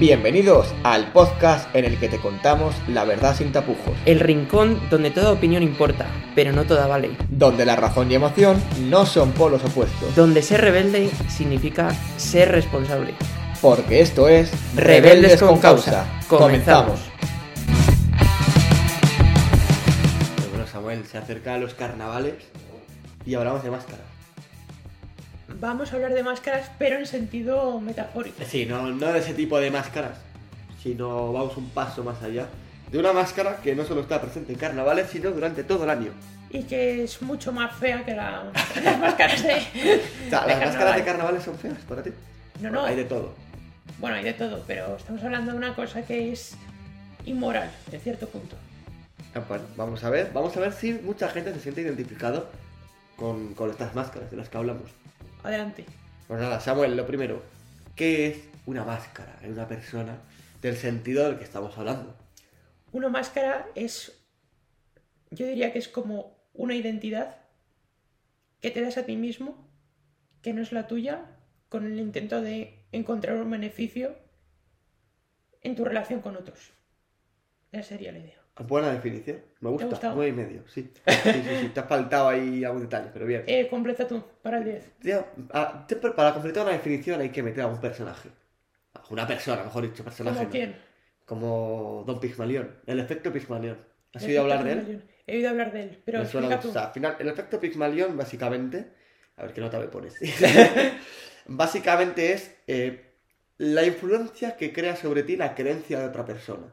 Bienvenidos al podcast en el que te contamos la verdad sin tapujos, El rincón donde toda opinión importa, pero no toda vale. donde la razón y emoción no son polos opuestos, Donde ser rebelde significa ser responsable. porque esto es Rebeldes con Causa. Comenzamos. Bueno, Samuel, se acerca a los carnavales y hablamos de máscaras. Vamos a hablar de máscaras, pero en sentido metafórico. Sí, no, no de ese tipo de máscaras, sino vamos un paso más allá. De una máscara que no solo está presente en carnavales, sino durante todo el año. Y que es mucho más fea que la- las máscaras de. O sea, de ¿las máscaras de carnaval. carnavales son feas para ti? No, no. Hay de todo. Bueno, hay de todo, pero estamos hablando de una cosa que es inmoral, en cierto punto. Ah, Bueno, vamos a ver, vamos a ver si mucha gente se siente identificado con, con estas máscaras de las que hablamos. Adelante. Pues nada, Samuel, lo primero, ¿qué es una máscara en una persona del sentido del que estamos hablando? Una máscara es. Yo diría que es como una identidad que te das a ti mismo, que no es la tuya, con el intento de encontrar un beneficio en tu relación con otros. Esa sería la idea. Buena definición, me ¿Te ha gusta, nueve y medio, sí. Sí, sí, sí, te has faltado ahí algún detalle, pero bien. Eh, completa tú, para el 10. Tío, ah, te- para completar una definición hay que meter a un personaje. Una persona, mejor dicho, personaje. ¿Como no. quién? Como Don Pigmalión, el efecto Pigmalión. ¿Has oído hablar de él? He oído hablar de él, pero Me suena tú. O sea, al final, el efecto Pygmalion, básicamente. A ver qué nota me pones. básicamente es eh, la influencia que crea sobre ti la creencia de otra persona.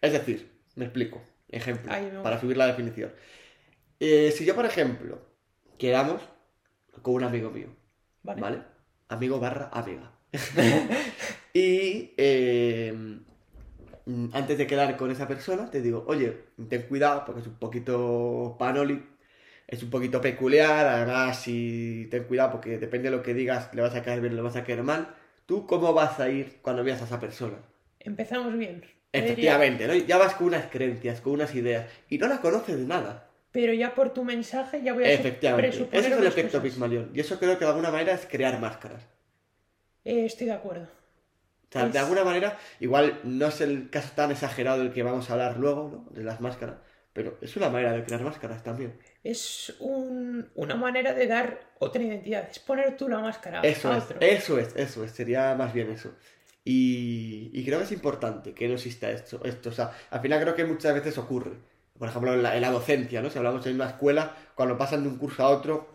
Es decir, me explico. Ejemplo, Ay, no. para subir la definición. Eh, si yo, por ejemplo, quedamos con un amigo mío, Vale. ¿vale? Amigo barra amiga. y eh, antes de quedar con esa persona, te digo, oye, ten cuidado porque es un poquito panoli, es un poquito peculiar, además, y ten cuidado porque depende de lo que digas, le vas a caer bien o le vas a caer mal. ¿Tú cómo vas a ir cuando veas a esa persona? Empezamos bien. Efectivamente, ¿no? Ya vas con unas creencias, con unas ideas, y no la conoces de nada. Pero ya por tu mensaje ya voy a Efectivamente. presuponer Ese es el efecto. Pygmalion. Y eso creo que de alguna manera es crear máscaras. Eh, estoy de acuerdo. O sea, de alguna manera, igual no es el caso tan exagerado del que vamos a hablar luego, ¿no? De las máscaras, pero es una manera de crear máscaras también. Es un- una manera de dar otra identidad. Es poner tú la máscara Eso a es, otro. eso es, eso es, sería más bien eso. Y, y creo que es importante que no exista esto, esto. O sea, al final creo que muchas veces ocurre. Por ejemplo, en la, en la docencia, ¿no? Si hablamos en una escuela, cuando pasan de un curso a otro,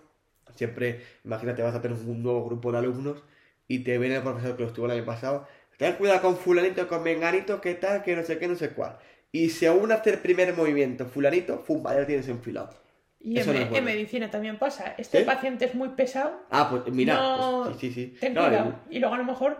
siempre, imagínate, vas a tener un nuevo grupo de alumnos y te viene el profesor que lo estuvo el año pasado. Ten cuidado con fulanito, con menganito, qué tal, que no sé qué, no sé cuál. Y según hace el primer movimiento, fulanito, ¡fum! Ya lo tienes enfilado. Y Eso en, no es bueno. en medicina también pasa. Este ¿Sí? paciente es muy pesado. Ah, pues mira, No, pues, sí, sí, sí. Ten No, cuidado. Y luego a lo mejor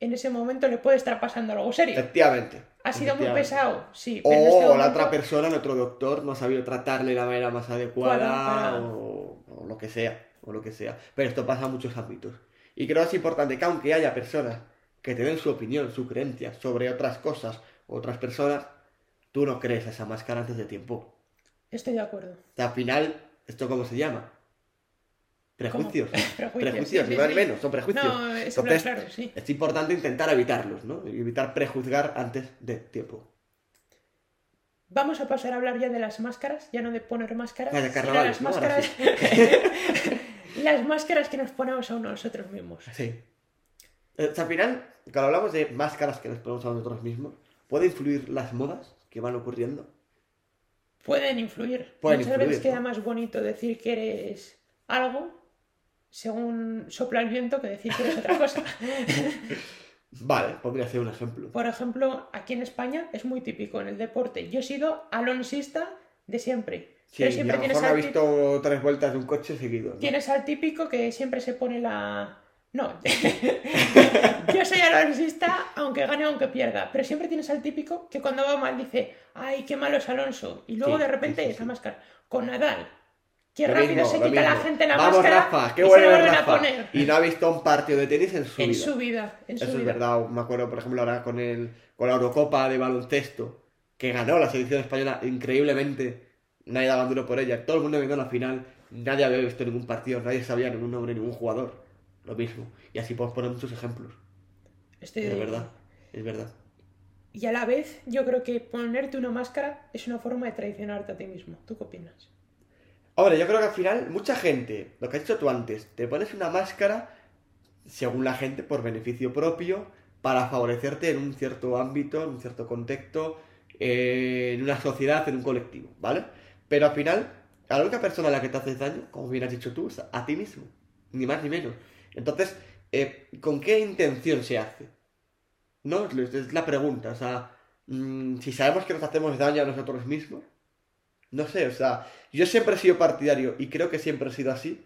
en ese momento le puede estar pasando algo serio. efectivamente. Ha sido muy pesado, sí. Pero O este la momento- otra persona, nuestro doctor, no ha sabido tratarle de la manera más adecuada Para- o, o lo que sea, o lo que sea. Pero esto pasa en muchos ámbitos. Y creo que es importante que aunque haya personas que te den su opinión, su creencia sobre otras cosas, otras personas, tú no crees esa máscara antes de tiempo. Estoy de acuerdo. O sea, al final, ¿esto cómo se llama? Prejuicios. Prejuicios, Prejuicios, sí, menos, son prejuicios. No, eso Entonces, claro, sí. Es importante intentar evitarlos, ¿no? Evitar prejuzgar antes de tiempo. Vamos a pasar a hablar ya de las máscaras, ya no de poner máscaras, sino carnavales, las máscaras, las máscaras que nos ponemos a nosotros mismos. Sí. Eh, al final, cuando hablamos de máscaras que nos ponemos a nosotros mismos, ¿puede influir las modas que van ocurriendo? Pueden influir. Pueden Muchas influir, veces queda más bonito decir que eres algo según sopla el viento que decir que eres otra cosa. Vale, podría ser un ejemplo. Por ejemplo, aquí en España es muy típico en el deporte. Yo he sido alonsista de siempre. Sí, pero y siempre a lo tienes mejor me ha al, visto tres vueltas de un coche seguido. ¿no? tienes al típico que siempre se pone la... No, yo soy alonsista aunque gane o aunque pierda, pero siempre tienes al típico que cuando va mal dice, ay, qué malo es Alonso, y luego Sí, de repente sí. máscara. Con Nadal, qué Lo rápido mismo, se quita la gente la Vamos, máscara Rafa, qué y se bueno la es vuelven a Rafa. poner. Y no ha visto un partido de tenis en su En vida. su vida, en su Eso es verdad. Me acuerdo, por ejemplo, ahora con, el, con la Eurocopa de baloncesto, que ganó la selección española increíblemente. Nadie daba duro por ella. Todo el mundo viendo la final. Nadie había visto ningún partido. Nadie sabía ningún nombre, ningún jugador. Lo mismo. Y así podemos poner muchos ejemplos. Estoy de, verdad. es verdad. Y a la vez, yo creo que ponerte una máscara es una forma de traicionarte a ti mismo. ¿Tú qué opinas? Ahora, yo creo que al final, mucha gente, lo que has dicho tú antes, te pones una máscara, según la gente, por beneficio propio, para favorecerte en un cierto ámbito, en un cierto contexto, eh, en una sociedad, en un colectivo, ¿vale? Pero al final, a la única persona a la que te haces daño, como bien has dicho tú, es a ti mismo, ni más ni menos. Entonces, eh, ¿con qué intención se hace? ¿No? Es la pregunta, o sea, mm, si sabemos que nos hacemos daño a nosotros mismos, no sé, o sea, yo siempre he sido partidario, y creo que siempre he sido así,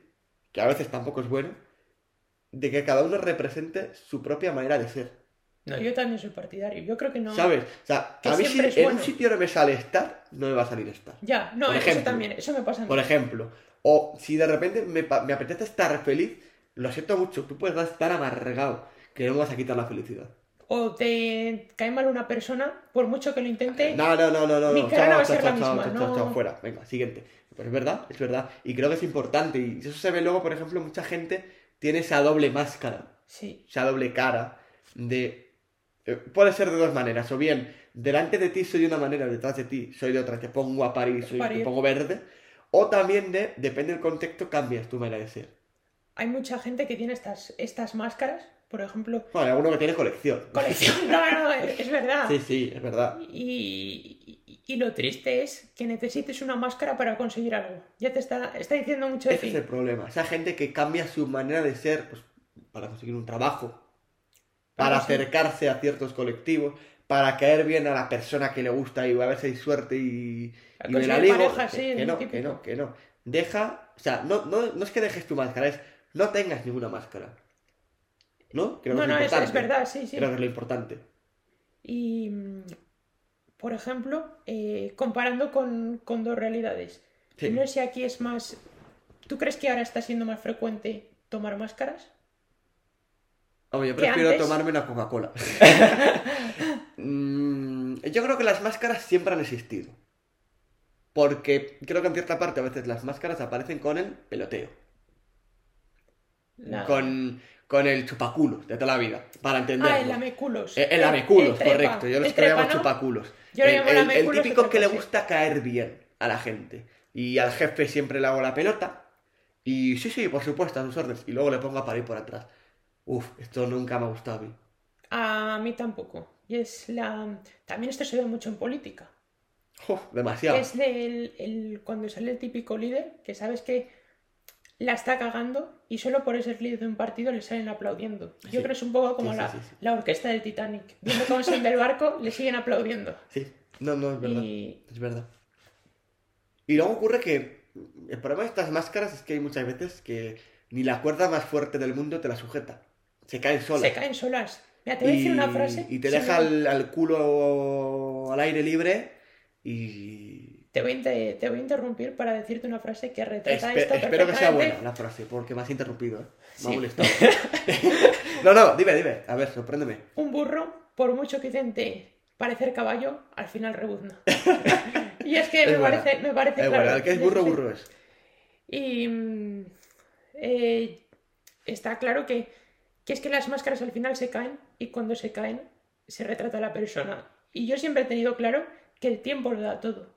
que a veces tampoco es bueno, de que cada uno represente su propia manera de ser. No, yo también soy partidario. Yo creo que no. ¿Sabes? O sea, a mí si en bueno. un sitio no me sale estar, no me va a salir estar. Ya, no, Por eso ejemplo. también, eso me pasa a mí. Por ejemplo, o si de repente me, me apetece estar feliz, lo siento mucho, tú puedes estar amargado, que no me vas a quitar la felicidad. O te cae mal una persona, por mucho que lo intente. No, no, no, no, no. Mi no. cara no va a ser chao, la chao, misma, chao, no. fuera. Venga, siguiente. Pero es verdad, es verdad. Y creo que es importante. Y eso se ve luego, por ejemplo, mucha gente tiene esa doble máscara. Sí. esa doble cara de... eh, puede ser de dos maneras, o bien delante de ti soy de una manera, detrás de ti soy de otra, te pongo a parir, soy, te pongo verde, o también de, depende del contexto, cambias tu manera de ser. Hay mucha gente que tiene estas, estas máscaras, por ejemplo. Bueno, alguno que tiene colección. Colección. No, no, es verdad. Sí, sí, es verdad. Y, y- y lo triste es que necesites una máscara para conseguir algo. Ya te está, está diciendo mucho de Ese ti. es el problema. Esa gente que cambia su manera de ser pues, para conseguir un trabajo, para acercarse a ciertos colectivos, para caer bien a la persona que le gusta y a ver si hay suerte y, y me la ligo. pareja, que, sí, que el no, que no, que no. Deja, o sea, no, no, no es que dejes tu máscara, es no tengas ninguna máscara. ¿No? Creo que No, es no, es, verdad, sí, sí. Creo que es lo importante. Y, por ejemplo, eh, comparando con, con dos realidades. Sí. No sé si aquí es más... ¿Tú crees que ahora está siendo más frecuente tomar máscaras? Hombre, yo prefiero antes- tomarme una Coca-Cola. Mm, yo creo que las máscaras siempre han existido. Porque creo que en cierta parte a veces las máscaras aparecen con el peloteo. Con, con el chupaculos de toda la vida. Para entenderlo. Ah, el lameculos. Eh, El lameculos, El correcto. Yo los que llamo chupaculos. Yo llamo el- típico que le gusta caer bien a la gente. Y al jefe siempre le hago la pelota. Y sí, sí, por supuesto, a sus órdenes. Y luego le pongo a parir por atrás. Uf, esto nunca me ha gustado a mí. A mí tampoco. Y es la... También esto se ve mucho en política. Uf, demasiado. Es del, el, cuando sale el típico líder, que sabes que la está cagando y solo por ser líder de un partido le salen aplaudiendo. Yo Sí. creo que es un poco como Sí, la, sí, la orquesta del Titanic. Viendo cómo se hunde el barco, le siguen aplaudiendo. Sí, no, no, es verdad. Y Es verdad. Y luego ocurre que el problema de estas máscaras es que hay muchas veces que ni la cuerda más fuerte del mundo te la sujeta. Se caen solas. se caen solas. Mira, te voy a decir una frase. y te deja al, al culo al aire libre y... Te voy, a inter- te voy a interrumpir para decirte una frase que retrata Espe- esto espero que sea buena la frase, porque me has interrumpido, ¿eh? Me ha Sí. molestado. no, no, dime, dime. A ver, sorpréndeme. Un burro, por mucho que intente parecer caballo, al final rebuzna. y es que Es me, buena. parece, me parece Eh, claro. el que es burro, burro es. Y mm, eh, está claro que, que es que las máscaras al final se caen y cuando se caen se retrata a la persona. Y yo siempre he tenido claro que el tiempo lo da todo.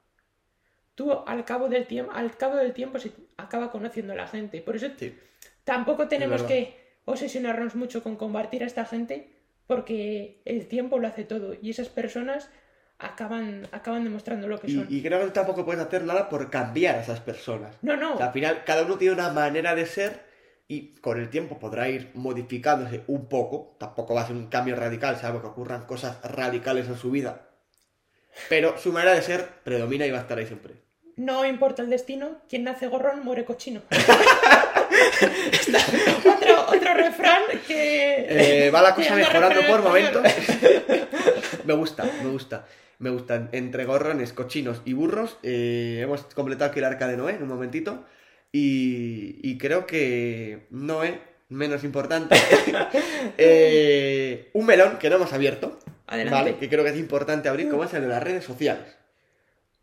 Tú al cabo del tiempo, al cabo del tiempo se acaba conociendo a la gente. Por eso Sí. tampoco tenemos que obsesionarnos mucho con combatir a esta gente porque el tiempo lo hace todo y esas personas acaban, acaban demostrando lo que son. Y, y creo que tampoco puedes hacer nada por cambiar a esas personas. No, no. O sea, al final, cada uno tiene una manera de ser y con el tiempo podrá ir modificándose un poco. Tampoco va a ser un cambio radical, salvo que ocurran cosas radicales en su vida. Pero su manera de ser predomina y va a estar ahí siempre. No importa el destino, quien nace gorrón muere cochino. Otro, otro refrán que. Eh, va la cosa mejorando por momentos. me gusta, me gusta. Me gustan. Entre gorrones, cochinos y burros. eh, hemos completado aquí el arca de Noé en un momentito. Y, y creo que Noé, menos importante. eh, un melón que no hemos abierto. Adelante. ¿Vale? Que creo que es importante abrir, como es el de las redes sociales.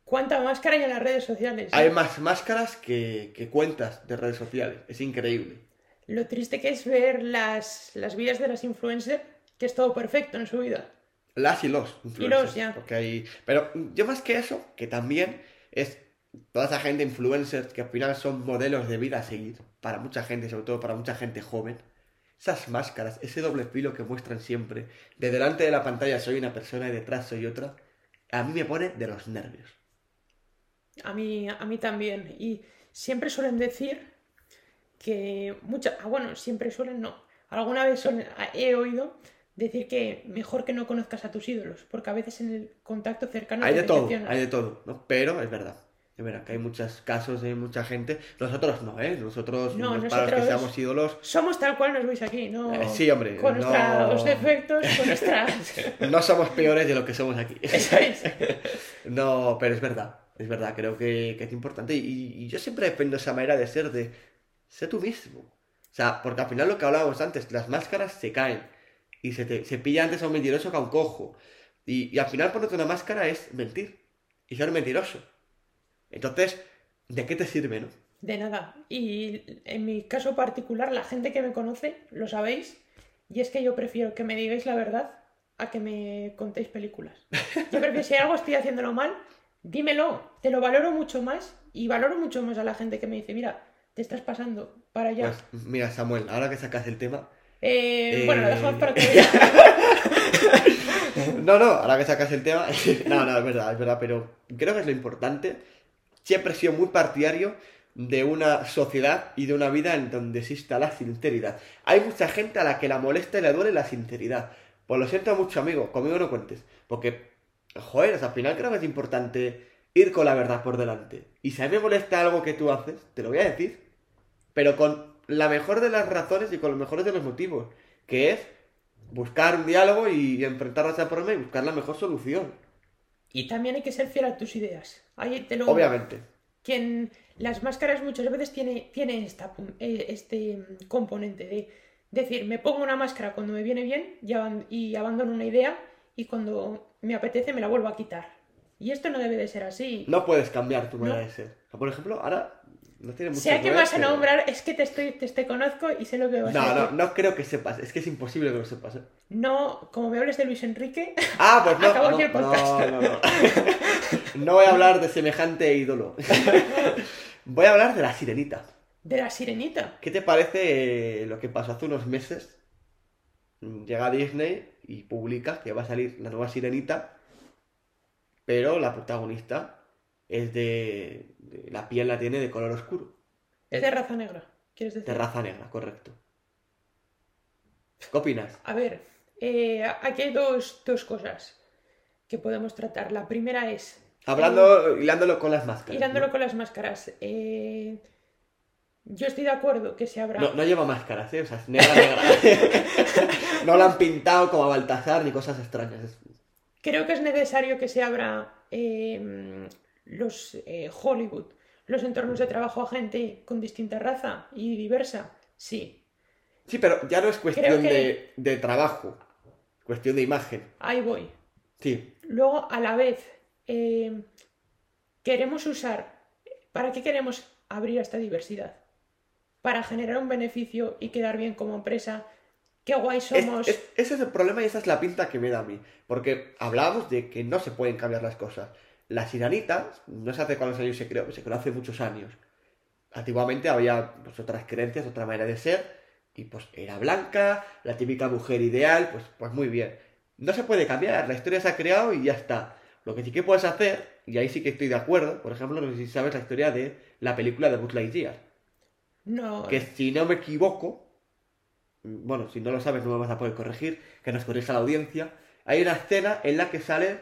¿Cuánta máscara hay en las redes sociales? Hay más máscaras que, que cuentas de redes sociales. Es increíble. Lo triste que es ver las, las vidas de las influencers, que es todo perfecto en su vida. Las y los influencers. ya. Porque hay... Pero yo más que eso, que también es toda esa gente influencers que al final son modelos de vida a seguir para mucha gente, sobre todo para mucha gente joven. Esas máscaras, ese doble filo que muestran siempre. De delante de la pantalla soy una persona y detrás soy otra. A mí me pone de los nervios. A mí, a mí también. Y siempre suelen decir que muchas... Ah, bueno, siempre suelen no. Alguna vez son- he oído decir que mejor que no conozcas a tus ídolos, porque a veces en el contacto cercano Hay de todo, hay de todo, ¿no? Pero es verdad. Es verdad que hay muchos casos de mucha gente. Nosotros no, ¿eh? Nosotros, No, para los que seamos ídolos. Somos tal cual nos veis aquí, ¿no? Eh, sí, hombre, Con no- nuestros defectos, con nuestras... No somos peores de lo que somos aquí. Eso es. No, pero es verdad. Es verdad, creo que, que es importante. Y, y yo siempre defiendo esa manera de ser, de ser tú mismo. O sea, porque al final lo que hablábamos antes, las máscaras se caen. Y se, te, se pilla antes a un mentiroso que a un cojo. Y, y al final ponerte una máscara es mentir. Y ser mentiroso. Entonces, ¿de qué te sirve, no? De nada. Y en mi caso particular, la gente que me conoce, lo sabéis, y es que yo prefiero que me digáis la verdad a que me contéis películas. Yo prefiero, si algo estoy haciéndolo mal, dímelo. Te lo valoro mucho más y valoro mucho más a la gente que me dice, mira, te estás pasando para allá. Pues mira, Samuel, ahora que sacas el tema. Eh, eh, Bueno, lo dejamos para día. No, no, ahora que sacas el tema. No, no, es verdad, es verdad, pero creo que es lo importante. Siempre he sido muy partidario de una sociedad y de una vida en donde exista la sinceridad. Hay mucha gente a la que la molesta y le duele la sinceridad. Pues lo siento mucho, amigo, conmigo no cuentes. Porque, joder, o sea, al final creo que es importante ir con la verdad por delante. Y si a mí me molesta algo que tú haces, te lo voy a decir. Pero con la mejor de las razones y con los mejores de los motivos. Que es buscar un diálogo y enfrentar a esa problema y buscar la mejor solución. Y también hay que ser fiel a tus ideas. Ahí te lo... Obviamente. quien las máscaras muchas veces tiene, tiene esta, eh, este componente de decir, me pongo una máscara cuando me viene bien y abandono una idea y cuando me apetece me la vuelvo a quitar. Y esto no debe de ser así. No puedes cambiar tu manera No. de ser. Sea, Por ejemplo, ahora no tiene mucho Sé a qué ver, vas a nombrar, es que te estoy, te, te conozco y sé lo que vas a No, no, decir. no creo que sepas. Es que es imposible que lo sepas. ¿eh? No, como me hables de Luis Enrique, Ah, pues no. Acabo no, el podcast. no, no, no. No voy a hablar de semejante ídolo. Voy a hablar de la sirenita. de la sirenita. ¿Qué te parece lo que pasó hace unos meses? Llega Disney y publica que va a salir la nueva sirenita, pero la protagonista es de, de- la piel la tiene de color oscuro, Es de raza negra, ¿quieres decir? de raza negra, correcto. ¿Qué opinas? A ver, eh, aquí hay dos, dos cosas que podemos tratar. La primera es Hablando, hilándolo con las máscaras. Hilándolo ¿no? con las máscaras. eh, yo estoy de acuerdo que se abra. No, no lleva máscaras, ¿eh? O sea, es negra, negra. no la han pintado como a Baltasar ni cosas extrañas. Creo que es necesario que se abra eh, los eh, Hollywood, los entornos de trabajo a gente con distinta raza y diversa. Sí, Sí, pero ya no es cuestión que- de, de trabajo, cuestión de imagen. ahí voy. Sí, Luego, a la vez, eh, queremos usar. ¿Para qué queremos abrir esta diversidad? Para generar un beneficio y quedar bien como empresa. Qué guay Es- somos. es- ese es el problema y esa es la pinta que me da a mí. Porque hablábamos de que no se pueden cambiar las cosas. La sirenita, no sé hace cuántos años se creó, se creó hace muchos años. Antiguamente había pues, otras creencias, otra manera de ser, y pues era blanca, la típica mujer ideal, pues, pues muy bien. No se puede cambiar, la historia se ha creado y ya está. Lo que sí que puedes hacer, y ahí sí que estoy de acuerdo, por ejemplo, no sé si sabes la historia de la película de Buzz Lightyear. No. Que si no me equivoco, bueno, si no lo sabes no me vas a poder corregir, que nos corrija la audiencia, hay una escena en la que salen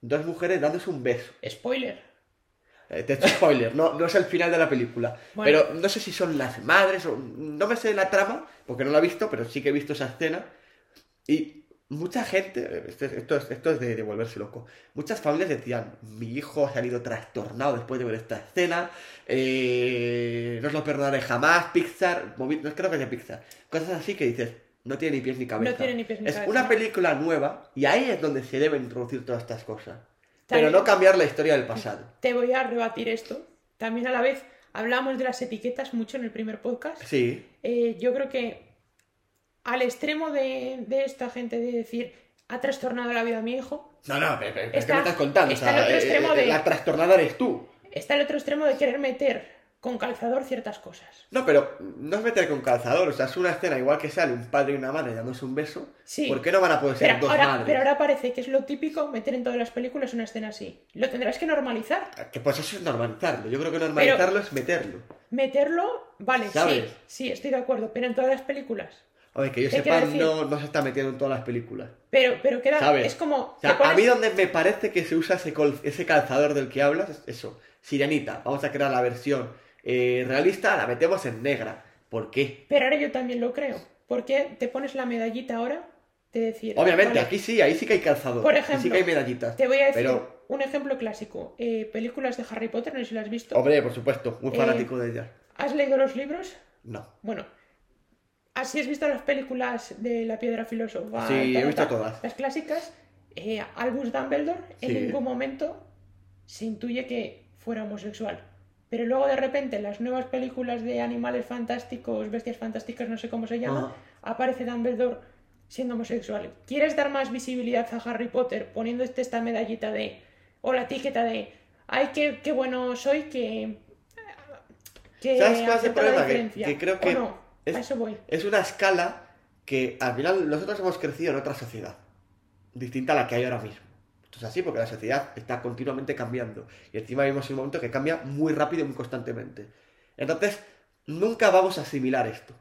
dos mujeres dándose un beso. Spoiler. Eh, Te he hecho spoiler, no, no es el final de la película. Bueno. Pero no sé si son las madres o... No me sé la trama, porque no la he visto, pero sí que he visto esa escena. Y mucha gente, esto, es- esto es, esto es de, de volverse loco, muchas familias decían, mi hijo ha salido trastornado después de ver esta escena, eh, no os lo perdonaré jamás, Pixar, no creo que sea Pixar, cosas así que dices, no tiene ni pies ni cabeza. No tiene ni pies ni es cabeza. una película nueva y ahí es donde se deben introducir todas estas cosas. También- Pero no cambiar la historia del pasado. Te voy a rebatir esto. También a la vez hablamos de las etiquetas mucho en el primer podcast. Sí, Eh, yo creo que al extremo de, de esta gente de decir ha trastornado la vida a mi hijo. No, no, pero, pero, Está- ¿qué me estás contando? O está sea, el otro eh, extremo eh, de- la trastornada eres tú. Está el otro extremo de querer meter con calzador ciertas cosas. No, pero no es meter con calzador, o sea, es una escena igual que sale un padre y una madre dándose un beso. Sí. ¿Por qué no van a poder ser Pero dos ahora, madres? pero ahora parece que es lo típico meter en todas las películas una escena así. Lo tendrás que normalizar. Que pues eso es normalizarlo. Yo creo que normalizarlo es meterlo. Meterlo, vale, ¿Sabes? sí, sí, estoy de acuerdo, pero en todas las películas. Oye, que yo ¿Qué sepa, no, no se está metiendo en todas las películas. Pero, pero es como... O sea, te pones- a mí donde me parece que se usa ese, col- ese calzador del que hablas es eso. Sirenita, vamos a crear la versión eh, realista, la metemos en negra. ¿Por qué? Pero ahora yo también lo creo. Porque te pones la medallita ahora de decir... Obviamente, vale, aquí sí, ahí sí que hay calzador. Por y sí ejemplo, que hay medallitas. Te voy a decir Pero, un ejemplo clásico. Eh, películas de Harry Potter, no sé si las has visto. hombre, por supuesto, muy Eh, fanático de ellas. ¿Has leído los libros? No. Bueno, así has visto las películas de la piedra filósofa. Sí, he visto todas. Las clásicas. Eh, Albus Dumbledore en Sí. ningún momento se intuye que fuera homosexual. Pero luego de repente en las nuevas películas de animales fantásticos, bestias fantásticas, no sé cómo se llama, aparece Dumbledore siendo homosexual. ¿Quieres dar más visibilidad a Harry Potter poniendo este, esta medallita de... o la etiqueta de... ay, qué, qué bueno soy que... que ¿Sabes cuál es el acepta la problema? Que- diferencia"? que creo ¿O que no? Es- A eso voy. Es una escala que al final nosotros hemos crecido en otra sociedad, distinta a la que hay ahora mismo. Esto es así porque la sociedad está continuamente cambiando y encima vivimos en un momento que cambia muy rápido y muy constantemente. Entonces, nunca vamos a asimilar esto.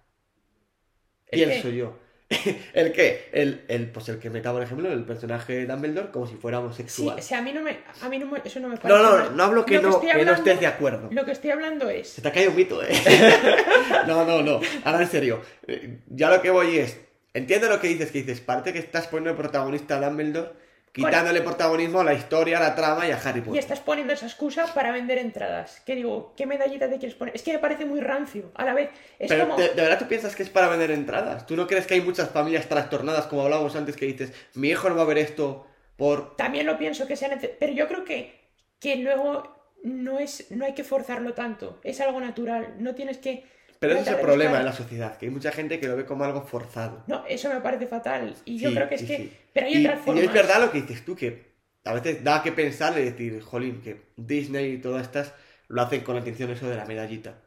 ¿El Pienso qué? yo. ¿El qué? El, el, pues el que meta, por ejemplo, el personaje de Dumbledore como si fuera Sí, homosexual. o sea, a mí no me, a mí no me- eso no me no, parece no, mal. no hablo que, no, que no estés de acuerdo. Lo que estoy hablando es... Se te ha caído un mito, ¿eh? no, no, no. Ahora en serio. Eh, Ya lo que voy es. Entiendo lo que dices, que dices. Parece que estás poniendo el protagonista a Dumbledore, quitándole protagonismo a la historia, a la trama y a Harry Y Potter. estás poniendo esa excusa para vender entradas. Que digo, ¿qué medallita te quieres poner? Es que me parece muy rancio. A la vez, es Pero como... ¿de, de verdad tú piensas que es para vender entradas? ¿Tú no crees que hay muchas familias trastornadas, como hablábamos antes, que dices, mi hijo no va a ver esto por... También lo pienso que sea necesario. Pero yo creo que, que luego no, es, no hay que forzarlo tanto. Es algo natural. No tienes que... Pero ese es el problema de la sociedad, que hay mucha gente que lo ve como algo forzado. No, eso me parece fatal. Y yo Sí, creo que es sí, que... sí. Pero hay y, otras y formas. es verdad lo que dices tú, que a veces da que pensar y decir, jolín, que Disney y todas estas lo hacen con la intención eso de la medallita.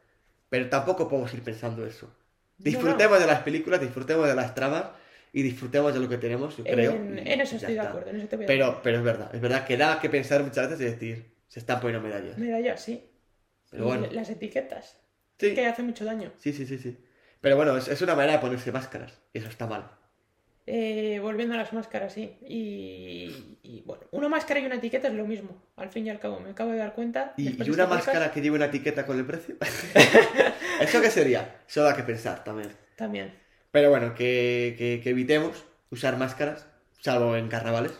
Pero tampoco podemos ir pensando eso. Disfrutemos de las películas, disfrutemos de las tramas y disfrutemos de lo que tenemos, yo creo. En, y en eso estoy de acuerdo. En eso te voy a Pero, pero es verdad, es verdad que da que pensar muchas veces y decir, se están poniendo medallas. Medallas, sí. Pero Y bueno, Las etiquetas. Sí, Que hace mucho daño. sí, sí, sí, sí. Pero bueno, es, es una manera de ponerse máscaras y eso está mal. Eh, volviendo a las máscaras, sí. Y, y, bueno, una máscara y una etiqueta es lo mismo, al fin y al cabo. Me acabo de dar cuenta. ¿Y, una máscara que lleve una etiqueta con el precio? ¿Eso qué sería? Eso da que pensar también. También. Pero bueno, que, que- que evitemos usar máscaras, salvo en carnavales.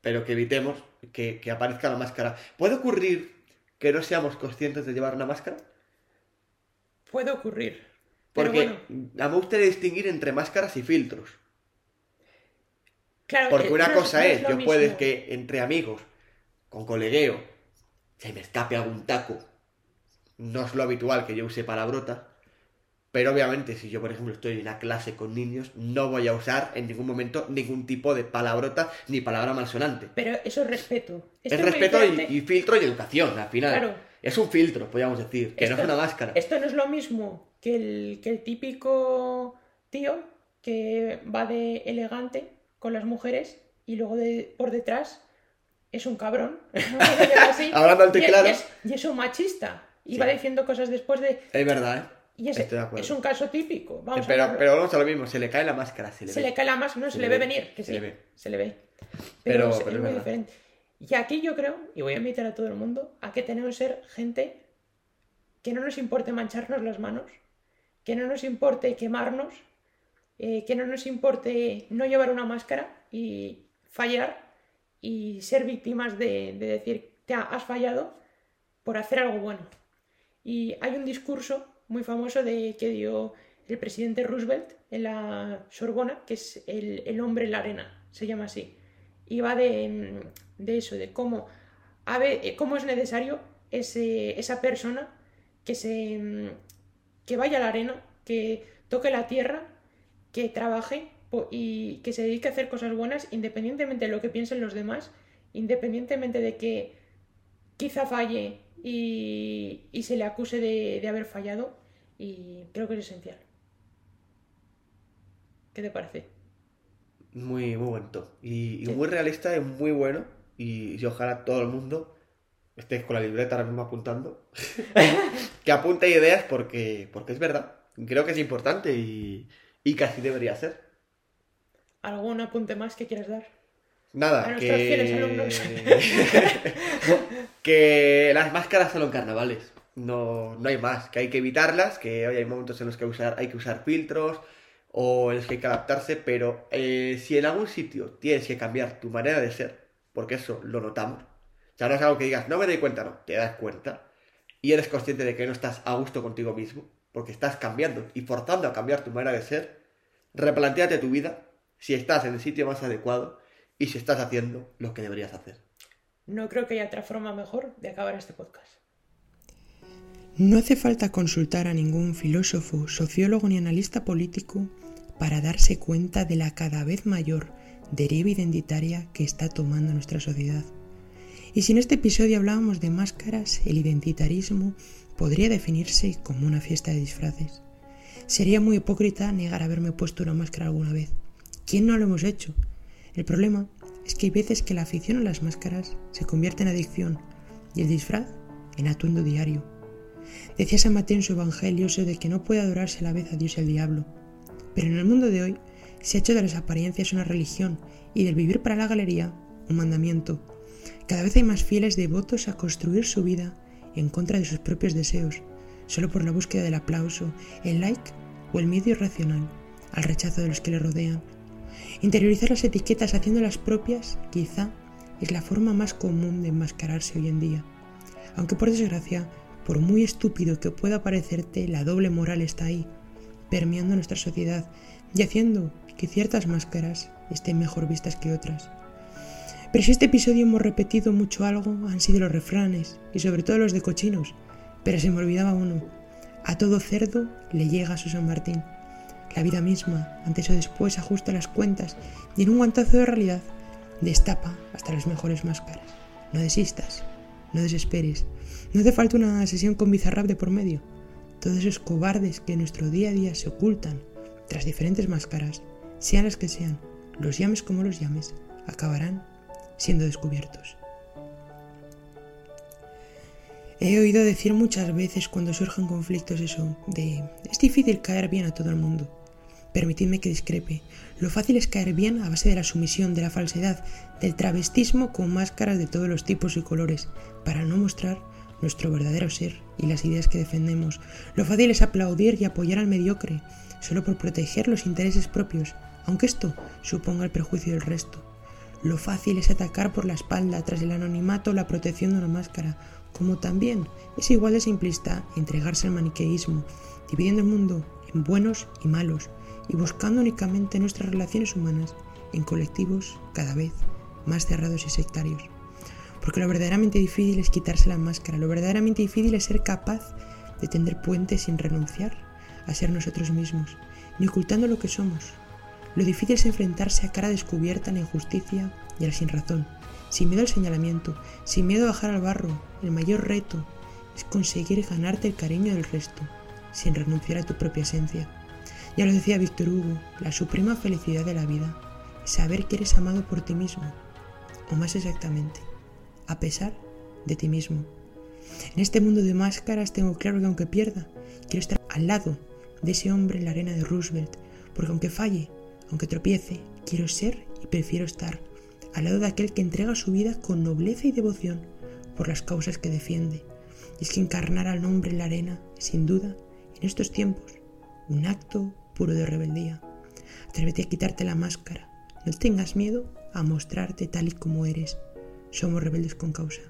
Pero que evitemos que, que aparezca la máscara. ¿Puede ocurrir que no seamos conscientes de llevar una máscara? Puede ocurrir. Porque bueno, a mí me gustaría distinguir entre máscaras y filtros. claro, Porque eh, una no cosa no es, yo mismo. puedes que entre amigos, con colegueo, se me escape algún taco. No es lo habitual que yo use palabrotas. Pero obviamente, si yo, por ejemplo, estoy en una clase con niños, no voy a usar en ningún momento ningún tipo de palabrota ni palabra malsonante. Pero eso es respeto. Esto es respeto y, y filtro y educación, al final. Claro. Es un filtro, podríamos decir, que no es una máscara. Esto no es lo mismo que el, que el típico tío que va de elegante con las mujeres y luego de, por detrás es un cabrón. a así, Hablando alto y claro. y es, y es un machista. Y Sí. va diciendo cosas después de... Es verdad, ¿eh? Y es, Estoy de acuerdo. es un caso típico. Vamos a pero, hablarlo. pero vamos a lo mismo, se le cae la máscara, se le se ve. le cae la máscara, no se, Se le ve ve, venir, que se sí, le ve. se le ve. Pero- Pero, es, pero es es muy verdad. diferente. Y aquí yo creo, y voy a invitar a todo el mundo, a que tenemos que ser gente que no nos importe mancharnos las manos, que no nos importe quemarnos, eh, que no nos importe no llevar una máscara y fallar y ser víctimas de, de decir, te ha- has fallado por hacer algo bueno. Y hay un discurso muy famoso de que dio el presidente Roosevelt en la Sorbona, que es el, el hombre en la arena, se llama así. Y va de, mm, de eso, de cómo, a ve- eh, cómo es necesario ese- esa persona que, se, mm, que vaya a la arena, que toque la tierra, que trabaje y que se dedique a hacer cosas buenas independientemente de lo que piensen los demás, independientemente de que quizá falle y, y se le acuse de, de haber fallado. Y creo que es esencial. ¿Qué te parece? Muy, muy bonito. Y, y Sí. muy realista y muy bueno. Y, y ojalá todo el mundo esté con la libreta ahora mismo apuntando. que apunte ideas porque, porque es verdad. Creo que es importante y, y que así debería ser. ¿Algún apunte más que quieras dar? Nada, A que... que las máscaras solo en carnavales. No, no hay más, que hay que evitarlas, que hoy hay momentos en los que usar, hay que usar filtros o en los que hay que adaptarse, pero eh, si en algún sitio tienes que cambiar tu manera de ser, porque eso lo notamos, o sea, no es algo que digas, no me doy cuenta, no, te das cuenta y eres consciente de que no estás a gusto contigo mismo, porque estás cambiando y forzando a cambiar tu manera de ser, replantéate tu vida, si estás en el sitio más adecuado y si estás haciendo lo que deberías hacer. No creo que haya otra forma mejor de acabar este podcast. No hace falta consultar a ningún filósofo, sociólogo ni analista político para darse cuenta de la cada vez mayor deriva identitaria que está tomando nuestra sociedad. Y si en este episodio hablábamos de máscaras, el identitarismo podría definirse como una fiesta de disfraces. Sería muy hipócrita negar haberme puesto una máscara alguna vez. ¿Quién no lo hemos hecho? El problema es que hay veces que la afición a las máscaras se convierte en adicción y el disfraz en atuendo diario. Decía San Mateo en su Evangelio eso de que no puede adorarse a la vez a Dios y al diablo. Pero en el mundo de hoy se ha hecho de las apariencias una religión y del vivir para la galería un mandamiento. Cada vez hay más fieles devotos a construir su vida en contra de sus propios deseos, solo por la búsqueda del aplauso, el like o el miedo irracional al rechazo de los que le rodean. Interiorizar las etiquetas haciéndolas propias quizá es la forma más común de enmascararse hoy en día. Aunque por desgracia, por muy estúpido que pueda parecerte, la doble moral está ahí, permeando nuestra sociedad y haciendo que ciertas máscaras estén mejor vistas que otras. Pero si este episodio hemos repetido mucho algo, han sido los refranes, y sobre todo los de cochinos. Pero se me olvidaba uno. A todo cerdo le llega su San Martín. La vida misma, antes o después, ajusta las cuentas y en un guantazo de realidad destapa hasta las mejores máscaras. No desistas, no desesperes. No hace falta una sesión con Bizarrap de por medio. Todos esos cobardes que en nuestro día a día se ocultan tras diferentes máscaras, sean las que sean, los llames como los llames, acabarán siendo descubiertos. He oído decir muchas veces cuando surgen conflictos eso, de es difícil caer bien a todo el mundo. Permitidme que discrepe. Lo fácil es caer bien a base de la sumisión, de la falsedad, del travestismo con máscaras de todos los tipos y colores, para no mostrar nuestro verdadero ser y las ideas que defendemos. Lo fácil es aplaudir y apoyar al mediocre, solo por proteger los intereses propios, aunque esto suponga el perjuicio del resto. Lo fácil es atacar por la espalda tras el anonimato la protección de una máscara, como también es igual de simplista entregarse al maniqueísmo, dividiendo el mundo en buenos y malos, y buscando únicamente nuestras relaciones humanas en colectivos cada vez más cerrados y sectarios. Porque lo verdaderamente difícil es quitarse la máscara, lo verdaderamente difícil es ser capaz de tender puentes sin renunciar a ser nosotros mismos, ni ocultando lo que somos. Lo difícil es enfrentarse a cara descubierta a la injusticia y a la sinrazón, sin miedo al señalamiento, sin miedo a bajar al barro. El mayor reto es conseguir ganarte el cariño del resto, sin renunciar a tu propia esencia. Ya lo decía Víctor Hugo, la suprema felicidad de la vida es saber que eres amado por ti mismo, o más exactamente, a pesar de ti mismo. En este mundo de máscaras tengo claro que aunque pierda, quiero estar al lado de ese hombre en la arena de Roosevelt, porque aunque falle, aunque tropiece, quiero ser y prefiero estar al lado de aquel que entrega su vida con nobleza y devoción por las causas que defiende. Y es que encarnar al hombre en la arena, sin duda, en estos tiempos, un acto puro de rebeldía. Atrévete a quitarte la máscara. No tengas miedo a mostrarte tal y como eres. Somos rebeldes con causa.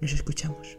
Nos escuchamos.